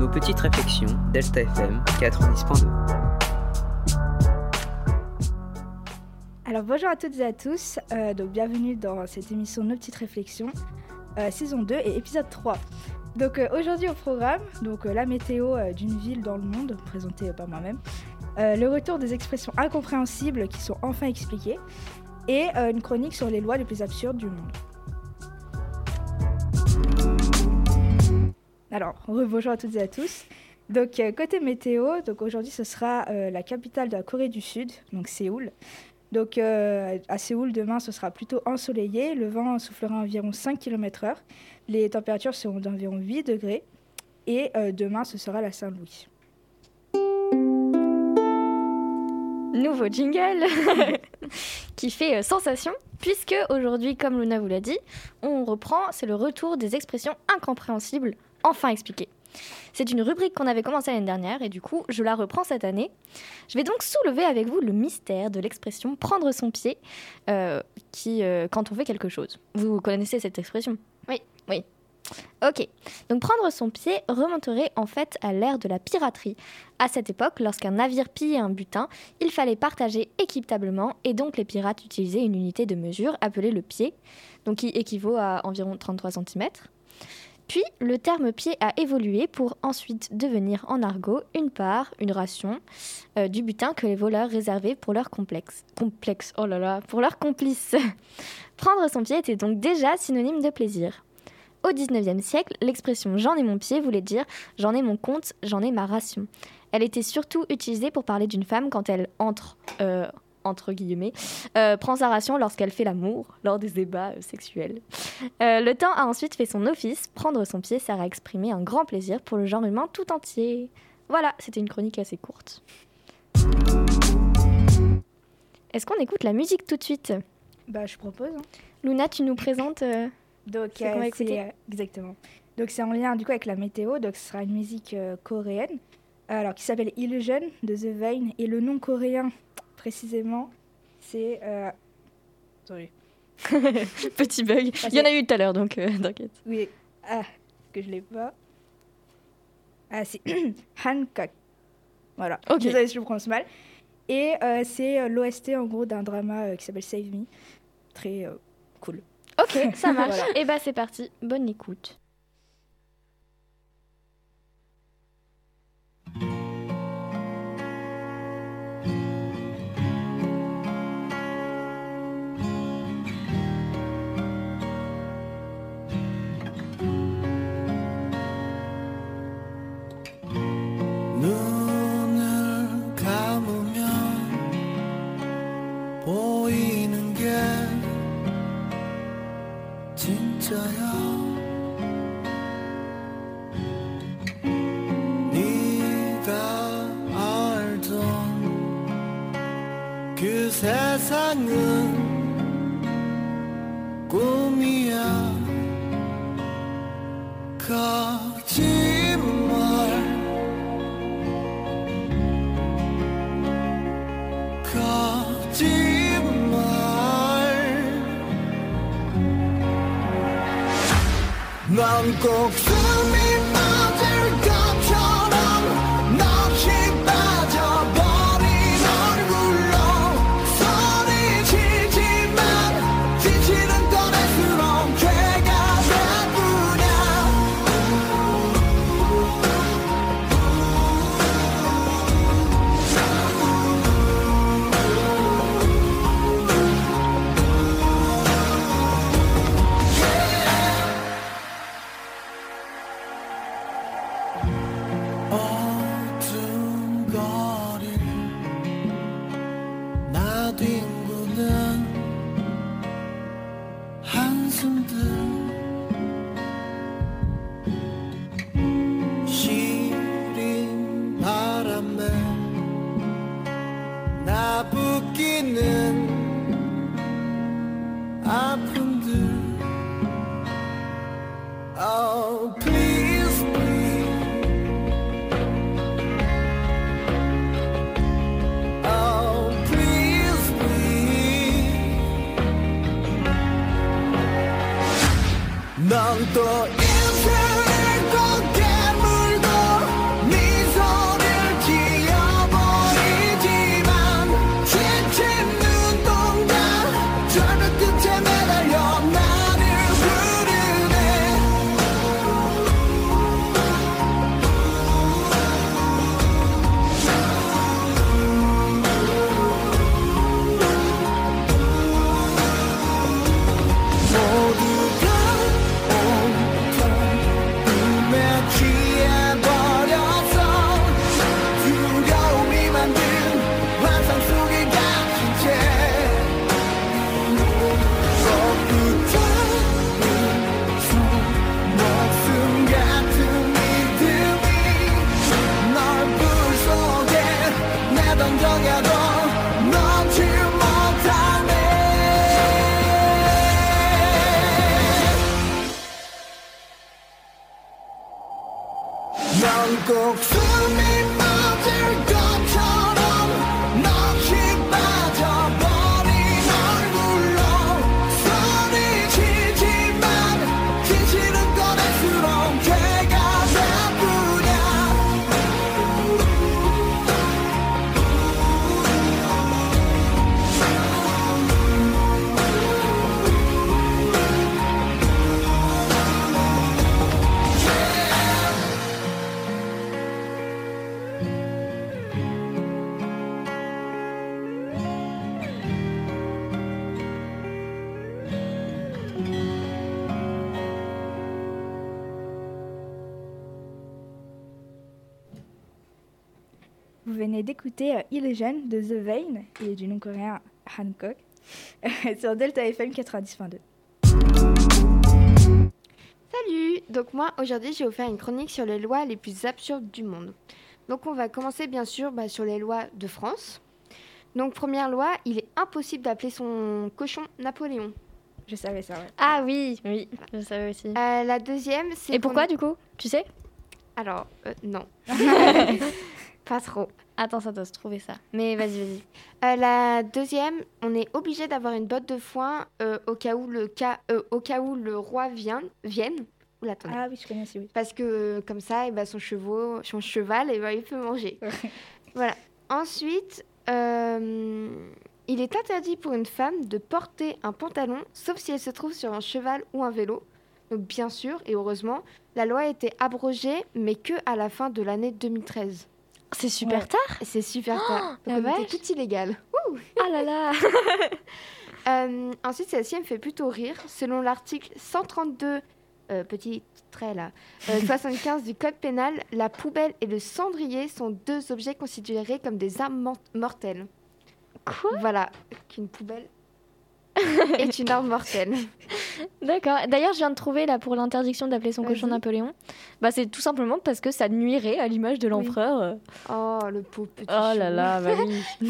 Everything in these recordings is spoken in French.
Nos petites réflexions, Delta FM 90.2. Alors bonjour à toutes et à tous, euh, bienvenue dans cette émission Nos petites réflexions, euh, saison 2 et épisode 3. Donc euh, aujourd'hui au programme, donc la météo d'une ville dans le monde, présentée par moi-même, euh, le retour des expressions incompréhensibles qui sont enfin expliquées, et euh, une chronique sur les lois les plus absurdes du monde. Alors, bonjour à toutes et à tous. Donc euh, côté météo, donc aujourd'hui ce sera la capitale de la Corée du Sud, donc Séoul. Donc à Séoul, demain, ce sera plutôt ensoleillé. Le vent soufflera environ 5 km/h. Les températures seront d'environ 8 degrés. Et demain, ce sera la Saint-Louis. Nouveau jingle qui fait euh, sensation puisque aujourd'hui, comme Luna vous l'a dit, on reprend, c'est le retour des expressions incompréhensibles enfin expliquées. C'est une rubrique qu'on avait commencée l'année dernière et du coup, je la reprends cette année. Je vais donc soulever avec vous le mystère de l'expression prendre son pied euh, qui, euh, quand on fait quelque chose. Vous connaissez cette expression? Oui, oui. Ok, donc prendre son pied remonterait en fait à l'ère de la piraterie. À cette époque, lorsqu'un navire pillait un butin, il fallait partager équitablement et donc les pirates utilisaient une unité de mesure appelée le pied, donc qui équivaut à environ 33 cm. Puis le terme pied a évolué pour ensuite devenir en argot une part, une ration euh, du butin que les voleurs réservaient pour leur complexe. Complexe, oh là là, pour leurs complices. Prendre son pied était donc déjà synonyme de plaisir. Au 19e siècle, l'expression j'en ai mon pied voulait dire j'en ai mon compte, j'en ai ma ration. Elle était surtout utilisée pour parler d'une femme quand elle entre, euh, entre guillemets, euh, prend sa ration lorsqu'elle fait l'amour, lors des débats euh, sexuels. Le temps a ensuite fait son office. Prendre son pied sert à exprimer un grand plaisir pour le genre humain tout entier. Voilà, c'était une chronique assez courte. Est-ce qu'on écoute la musique tout de suite? Bah, je propose. hein. Luna, tu nous présentes Donc, C'est écouter euh, exactement. Donc, c'est en lien du coup avec la météo. Donc, ce sera une musique euh, coréenne, alors qui s'appelle Illusion de The Vein. Et le nom coréen, précisément, c'est. euh, Attendez. Petit bug. Ah, Il y en a eu tout à l'heure, donc euh, t'inquiète. Oui. Ah, que je l'ai pas. Ah, c'est Hancock. Voilà. Ok. Désolée si je le prononce mal. Et euh, c'est euh, l'OST en gros d'un drama euh, qui s'appelle Save Me. Très euh, cool. Ok, ça marche. Voilà. Et bah c'est parti, bonne écoute. 세상은 꿈이야. 거짓말 거짓말. 넌꼭 Vous venez d'écouter euh, Illusion de The Vein et du nom coréen Hancock sur Delta FM 90.2. Salut Donc moi, aujourd'hui, je vais vous faire une chronique sur les lois les plus absurdes du monde. Donc on va commencer bien sûr bah, sur les lois de France. Donc première loi, il est impossible d'appeler son cochon Napoléon. Je savais ça, ouais. Ah oui, oui, je savais aussi. Euh, la deuxième, c'est... Et pourquoi du coup? Tu sais? Alors, euh, non. Pas trop. Attends, ça doit se trouver ça. Mais vas-y, vas-y. Euh, la deuxième, on est obligé d'avoir une botte de foin euh, au, cas où le euh, au cas où le roi vient, vienne. Oula, attendez. Ah oui, je connais aussi, oui. Parce que comme ça, eh ben, son, chevaux, son cheval, eh ben, il peut manger. voilà. Ensuite, il est interdit pour une femme de porter un pantalon, sauf si elle se trouve sur un cheval ou un vélo. Donc bien sûr, et heureusement, la loi a été abrogée, mais que à la fin de l'année 2013. C'est super Ouais. tard C'est super tard. la Donc on était tout illégal. Ah là là Euh, ensuite, celle-ci elle me fait plutôt rire. Selon l'article 132, euh, petit trait là, euh, 75 du Code pénal, la poubelle et le cendrier sont deux objets considérés comme des armes mor- mortelles. Quoi? Voilà, qu'une poubelle est une arme mortelle. D'accord. D'ailleurs, je viens de trouver là pour l'interdiction d'appeler son cochon. Napoléon. Bah, c'est tout simplement parce que ça nuirait à l'image de l'empereur. euh. Oh, le pauvre petit Oh là là, oui.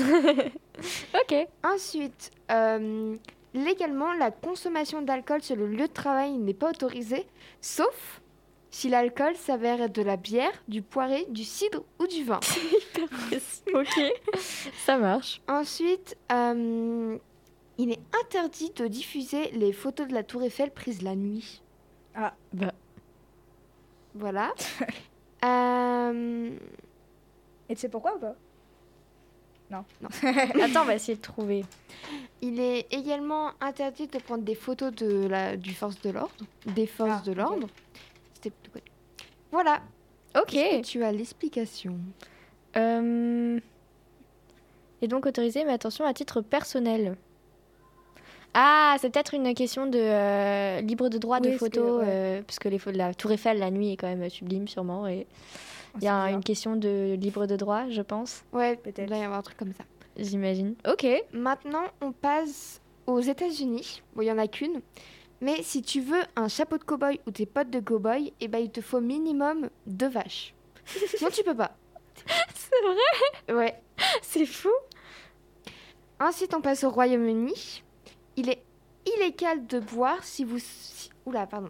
ok. Ensuite, euh, légalement, la consommation d'alcool sur le lieu de travail n'est pas autorisée, sauf si l'alcool s'avère être de la bière, du poiré, du cidre ou du vin. ok. Ça marche. Ensuite, euh, il est interdit de diffuser les photos de la Tour Eiffel prises la nuit. Ah, bah. Voilà. Euh, Et tu sais pourquoi ou pas? Attends, on va essayer de trouver. il est également interdit de prendre des photos de la, du force de l'ordre, des forces Ah, de l'ordre. C'était plutôt cool. Voilà. Ok. Que tu as l'explication? Euh, Et donc autorisé, mais attention à titre personnel. Ah, c'est peut-être une question de euh, libre de droit de parce que, ouais. euh, parce que les la Tour Eiffel la nuit est quand même sublime sûrement, et il y a une question de libre de droit, je pense, Ouais, Peut-être. Il doit y avoir un truc comme ça. j'imagine. Ok. Maintenant, on passe aux États-Unis. Bon, il y en a qu'une. Mais si tu veux un chapeau de cow-boy ou tes potes de cow-boy, eh ben, il te faut minimum deux vaches. Sinon, tu peux pas. C'est vrai, Ouais. c'est fou. Ensuite, on passe au Royaume-Uni. Il est illégal de boire si vous... si- Oula, pardon.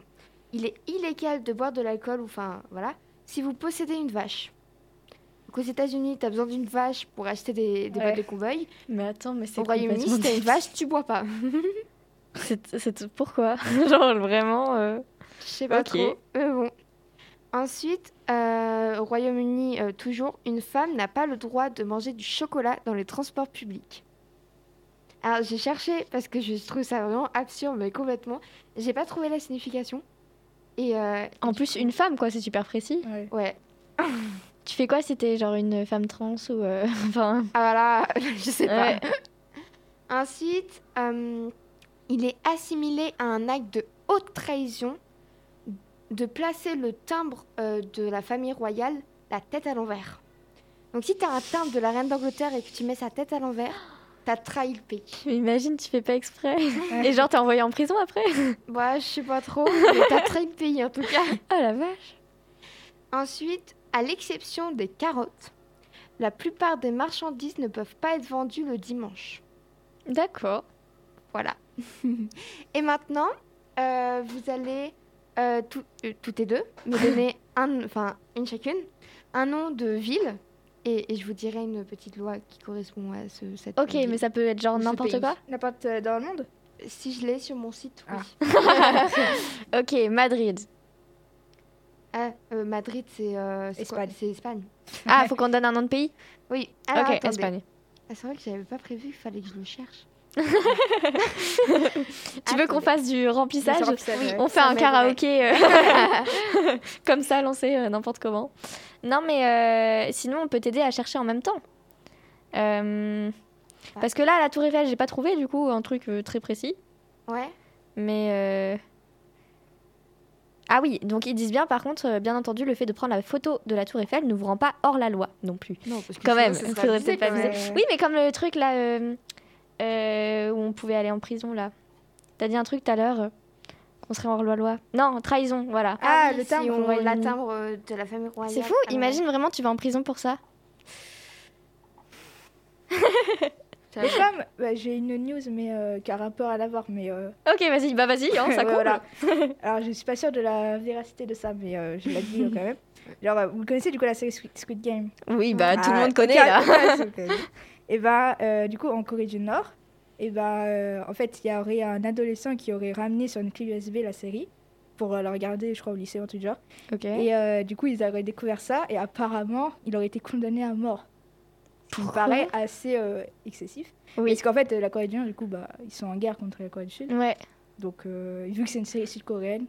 Il est illégal de boire de l'alcool, ou enfin, voilà, si vous possédez une vache. Donc, aux États-Unis, tu as besoin d'une vache pour acheter des, des Ouais. boîtes de cow-boy. Mais attends, mais c'est Au Royaume-Uni, si t'as une vache, tu bois pas. C'est c'est- pourquoi? Genre vraiment. euh, Je sais pas trop. Mais bon. Ensuite, euh, au Royaume-Uni, euh, toujours, une femme n'a pas le droit de manger du chocolat dans les transports publics. Alors, j'ai cherché parce que je trouve ça vraiment absurde, mais complètement. J'ai pas trouvé la signification. Et euh, En plus, une femme, quoi, c'est super précis. Ouais. ouais. Tu fais quoi si t'es genre une femme trans ou. euh, Enfin. Ah voilà, je sais pas. Ouais. Ensuite, euh, il est assimilé à un acte de haute trahison de placer le timbre euh, de la famille royale la tête à l'envers. Donc si tu as un timbre de la reine d'Angleterre et que tu mets sa tête à l'envers, t'as trahi le pays. Mais imagine, tu fais pas exprès. Et genre, t'es envoyé en prison après Bah, je sais pas trop, mais t'as trahi le pays en tout cas. Ah la vache. Ensuite, à l'exception des carottes, la plupart des marchandises ne peuvent pas être vendues le dimanche. D'accord. Voilà. Et maintenant, euh, vous allez euh, tout- euh, toutes et deux me donner un, une chacune, un nom de ville et, et je vous dirai une petite loi qui correspond à ce, cette Ok, mais ça peut être genre n'importe quoi. N'importe euh, dans le monde Si je l'ai sur mon site, oui. Ok, Madrid. Ah, euh, Madrid, c'est euh, Espagne. C'est Espagne. Ah, faut qu'on donne un nom de pays Oui. Alors, Ok, attendez. Espagne. Ah, c'est vrai que j'avais pas prévu, il fallait que je le cherche. Tu veux qu'on fasse du remplissage. On fait ça un karaoké euh, comme ça, lancé euh, n'importe comment. Non, mais euh, sinon, on peut t'aider à chercher en même temps. Euh, Parce que là, la Tour Eiffel, j'ai pas trouvé du coup un truc très précis. Ouais. Mais. Ah oui, donc ils disent bien, par contre, euh, bien entendu, le fait de prendre la photo de la Tour Eiffel ne vous rend pas hors la loi non plus. Non, parce que Quand même, serait abusé, quand abuser. Oui, mais comme le truc là euh, euh, où on pouvait aller en prison là. T'as dit un truc tout à l'heure euh, qu'on serait hors loi. Non, trahison, voilà. Ah, oui, le si timbre on- Royaume-Uni. La timbre euh, de la famille royale. C'est fou, Ah, imagine vraiment tu vas en prison pour ça. va. comme, bah, j'ai une news mais euh, qui a rapport à l'avoir, mais euh, Ok, vas-y, bah vas-y, hein, ça coule. voilà. Alors, je suis pas sûre de la véracité de ça, mais euh, je l'ai dit euh, quand même. Genre, vous connaissez du coup la série Squid, Game? Oui, bah tout le Ah, monde connaît là. Et euh, du coup, en Corée du Nord, et euh, en fait, il y aurait un adolescent qui aurait ramené sur une clé USB la série pour euh, la regarder, je crois, au lycée ou du genre. Et euh, du coup, ils auraient découvert ça et apparemment, il aurait été condamné à mort. Ce qui me paraît assez excessif. Oui. Parce qu'en fait, la Corée du Nord, du coup, bah, ils sont en guerre contre la Corée du Sud. Ouais. Donc, vu que c'est une série sud-coréenne,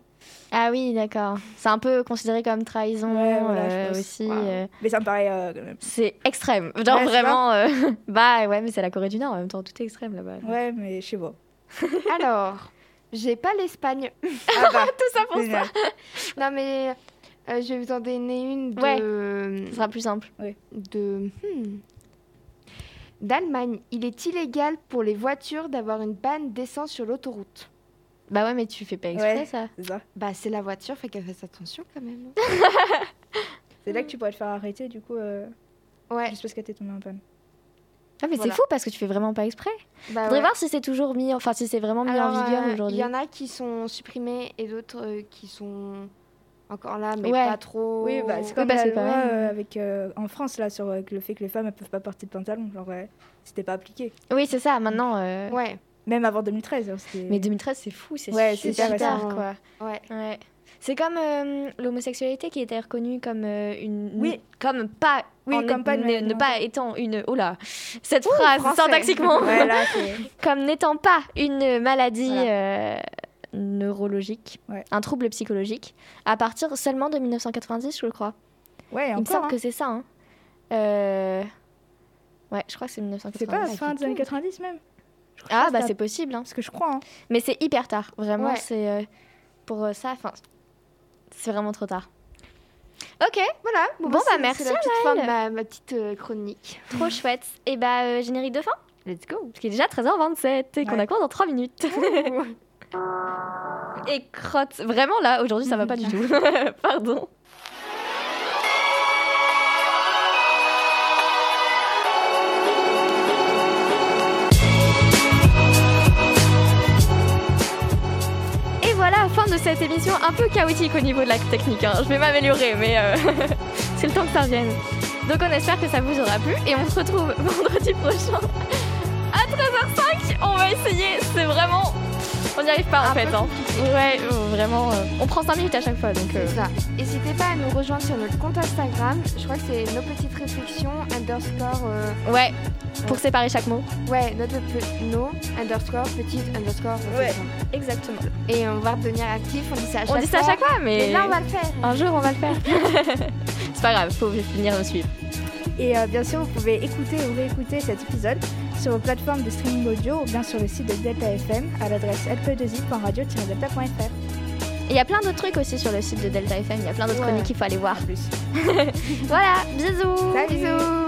Ah oui, d'accord. C'est un peu considéré comme trahison Ouais, voilà, euh, aussi. Wow. euh, mais ça me paraît euh, quand même. c'est extrême. Genre Ouais, vraiment. euh, bah ouais, mais c'est la Corée du Nord en même temps, tout est extrême là-bas. Ouais, mais je sais pas. Alors, j'ai pas l'Espagne. Ah bah, Tout ça pour génial. Non, mais je vais vous en donner une de. Ouais. Ce sera plus simple. de hmm. D'Allemagne. Il est illégal pour les voitures d'avoir une panne d'essence sur l'autoroute. Bah ouais, mais tu fais pas exprès Ouais. ça. C'est ça. Bah, c'est la voiture, fait qu'elle fasse attention quand même. C'est là que tu pourrais te faire arrêter, du coup, euh, Ouais. juste parce que t'es tombé en panne. Ah mais Voilà. c'est fou parce que tu fais vraiment pas exprès. Bah, Faudrait ouais. voir si c'est toujours mis, enfin si c'est vraiment mis Alors, en vigueur euh, Il aujourd'hui. y en a qui sont supprimés et d'autres euh, qui sont encore là, mais Ouais. pas trop. Oui, bah, c'est Oui, comme bah, la loi euh, avec, euh, en France, là, sur euh, le fait que les femmes ne peuvent pas porter de pantalon. Genre, ouais, c'était pas appliqué. Oui, c'est ça. Maintenant. euh, Ouais, Même avant 2013. hein, Mais 2013, c'est fou, c'est Ouais, c'est super tard, quoi. ouais. Ouais. C'est comme euh, l'homosexualité qui était reconnue comme euh, une. Oui. Comme pas. Oui, en comme pas une ne, pas étant une. Oh là Cette phrase français. syntaxiquement Ouais, là, c'est. Comme n'étant pas une maladie Voilà. euh, neurologique, Ouais. un trouble psychologique, à partir seulement de 1990, je crois. Ouais, Il me encore. semble hein. que c'est ça. hein. Euh, Ouais, je crois que c'est C'est 1990. pas pas fin des années tout. 90 même. Ah, bah c'est possible. hein. Parce que je crois. hein. Mais c'est hyper tard. Vraiment, Ouais. c'est. euh, pour euh, ça, enfin. C'est vraiment trop tard. Ok, Voilà. Bon, bah, bah, merci, C'est la petite fin de Anaëlle. ma, ma petite euh, chronique. trop chouette. Et bah, euh, générique de fin Let's go. Parce qu'il est déjà 13h27 et qu'on a quoi dans 3 minutes. et crotte. Vraiment là, aujourd'hui, ça va pas du tout. Pardon. Cette émission un peu chaotique au niveau de la technique. hein. Je vais m'améliorer, mais euh, c'est le temps que ça revienne. Donc on espère que ça vous aura plu et on se retrouve vendredi prochain à 13h05. On va essayer, c'est vraiment... On n'y arrive pas en Un fait. hein. Ouais, euh, vraiment. euh, on prend 5 minutes à chaque fois, donc... euh, C'est ça. N'hésitez pas à nous rejoindre sur notre compte Instagram. Je crois que c'est nos petites réflexions underscore. euh, Ouais, pour séparer chaque mot. ouais, notre pe- nos underscore petite underscore. réflexion. Exactement. Et on va devenir actif. On dit ça à chaque On dit ça à fois. chaque fois, mais... Et là, on va le faire. Un jour, on va le faire. c'est pas grave, faut venir nous suivre. Et euh, bien sûr, vous pouvez écouter ou réécouter cet épisode sur vos plateformes de streaming audio ou bien sur le site de Delta FM à l'adresse lp2i.radio-delta.fr. Et il y a plein d'autres trucs aussi sur le site de Delta FM, il y a plein d'autres Ouais. chroniques qu'il faut aller voir. A plus. Voilà, bisous Salut. Bisous.